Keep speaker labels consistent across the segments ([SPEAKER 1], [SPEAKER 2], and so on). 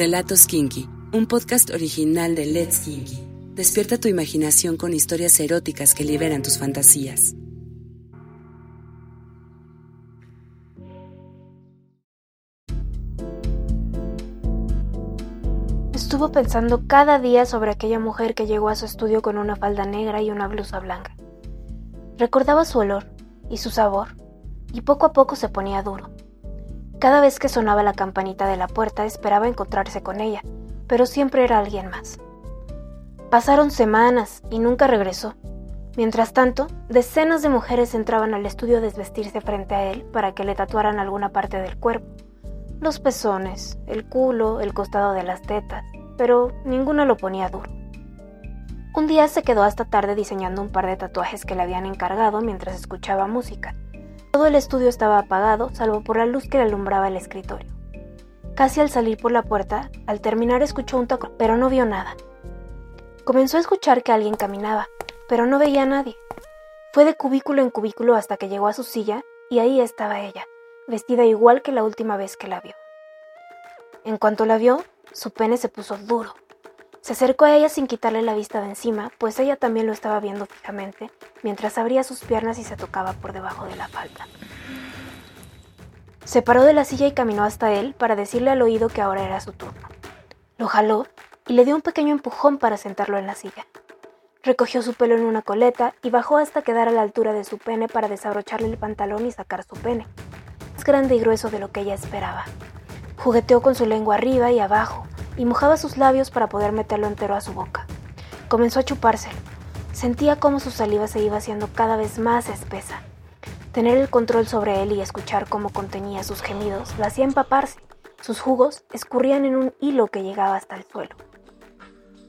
[SPEAKER 1] Relatos Kinky, un podcast original de Let's Kinky. Despierta tu imaginación con historias eróticas que liberan tus fantasías.
[SPEAKER 2] Estuvo pensando cada día sobre aquella mujer que llegó a su estudio con una falda negra y una blusa blanca. Recordaba su olor y su sabor, y poco a poco se ponía duro. Cada vez que sonaba la campanita de la puerta esperaba encontrarse con ella, pero siempre era alguien más. Pasaron semanas y nunca regresó. Mientras tanto, decenas de mujeres entraban al estudio a desvestirse frente a él para que le tatuaran alguna parte del cuerpo. Los pezones, el culo, el costado de las tetas, pero ninguno lo ponía duro. Un día se quedó hasta tarde diseñando un par de tatuajes que le habían encargado mientras escuchaba música. Todo el estudio estaba apagado, salvo por la luz que le alumbraba el escritorio. Casi al salir por la puerta, al terminar escuchó un toque, pero no vio nada. Comenzó a escuchar que alguien caminaba, pero no veía a nadie. Fue de cubículo en cubículo hasta que llegó a su silla y ahí estaba ella, vestida igual que la última vez que la vio. En cuanto la vio, su pene se puso duro, se acercó a ella sin quitarle la vista de encima, pues ella también lo estaba viendo fijamente, mientras abría sus piernas y se tocaba por debajo de la falda. Se paró de la silla y caminó hasta él para decirle al oído que ahora era su turno. Lo jaló y le dio un pequeño empujón para sentarlo en la silla. Recogió su pelo en una coleta y bajó hasta quedar a la altura de su pene para desabrocharle el pantalón y sacar su pene, más grande y grueso de lo que ella esperaba. Jugueteó con su lengua arriba y abajo, y mojaba sus labios para poder meterlo entero a su boca. Comenzó a chupárselo. Sentía cómo su saliva se iba haciendo cada vez más espesa. Tener el control sobre él y escuchar cómo contenía sus gemidos lo hacía empaparse. Sus jugos escurrían en un hilo que llegaba hasta el suelo.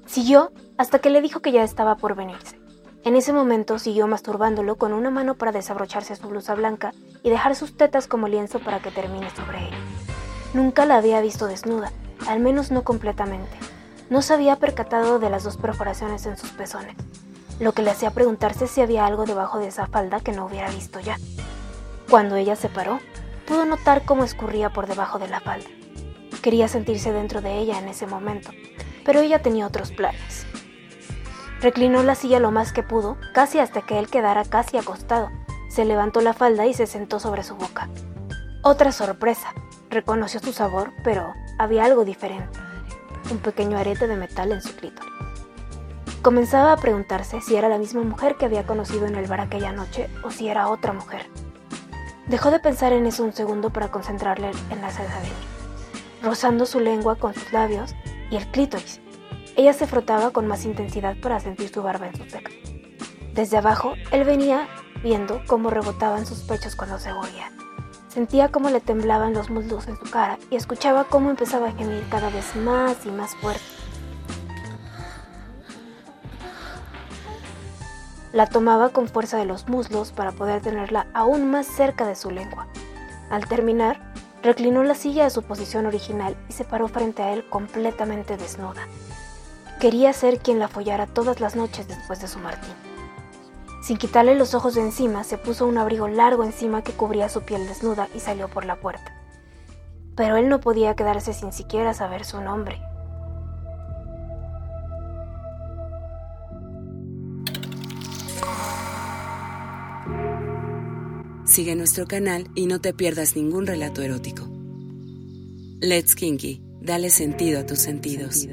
[SPEAKER 2] Siguió hasta que le dijo que ya estaba por venirse. En ese momento siguió masturbándolo con una mano para desabrocharse su blusa blanca y dejar sus tetas como lienzo para que termine sobre él. Nunca la había visto desnuda, al menos no completamente. No se había percatado de las dos perforaciones en sus pezones, lo que le hacía preguntarse si había algo debajo de esa falda que no hubiera visto ya. Cuando ella se paró, pudo notar cómo escurría por debajo de la falda. Quería sentirse dentro de ella en ese momento, pero ella tenía otros planes. Reclinó la silla lo más que pudo, casi hasta que él quedara casi acostado. Se levantó la falda y se sentó sobre su boca. Otra sorpresa. Reconoció su sabor, pero había algo diferente, un pequeño arete de metal en su clítoris. Comenzaba a preguntarse si era la misma mujer que había conocido en el bar aquella noche o si era otra mujer. Dejó de pensar en eso un segundo para concentrarle en la sensación, rozando su lengua con sus labios y el clítoris. Ella se frotaba con más intensidad para sentir su barba en su pecho. Desde abajo, él venía viendo cómo rebotaban sus pechos cuando se movía. Sentía cómo le temblaban los muslos en su cara y escuchaba cómo empezaba a gemir cada vez más y más fuerte. La tomaba con fuerza de los muslos para poder tenerla aún más cerca de su lengua. Al terminar, reclinó la silla a su posición original y se paró frente a él completamente desnuda. Quería ser quien la follara todas las noches después de su martín. Sin quitarle los ojos de encima, se puso un abrigo largo encima que cubría su piel desnuda y salió por la puerta. Pero él no podía quedarse sin siquiera saber su nombre.
[SPEAKER 1] Sigue nuestro canal y no te pierdas ningún relato erótico. Let's Kinky, dale sentido a tus sentidos.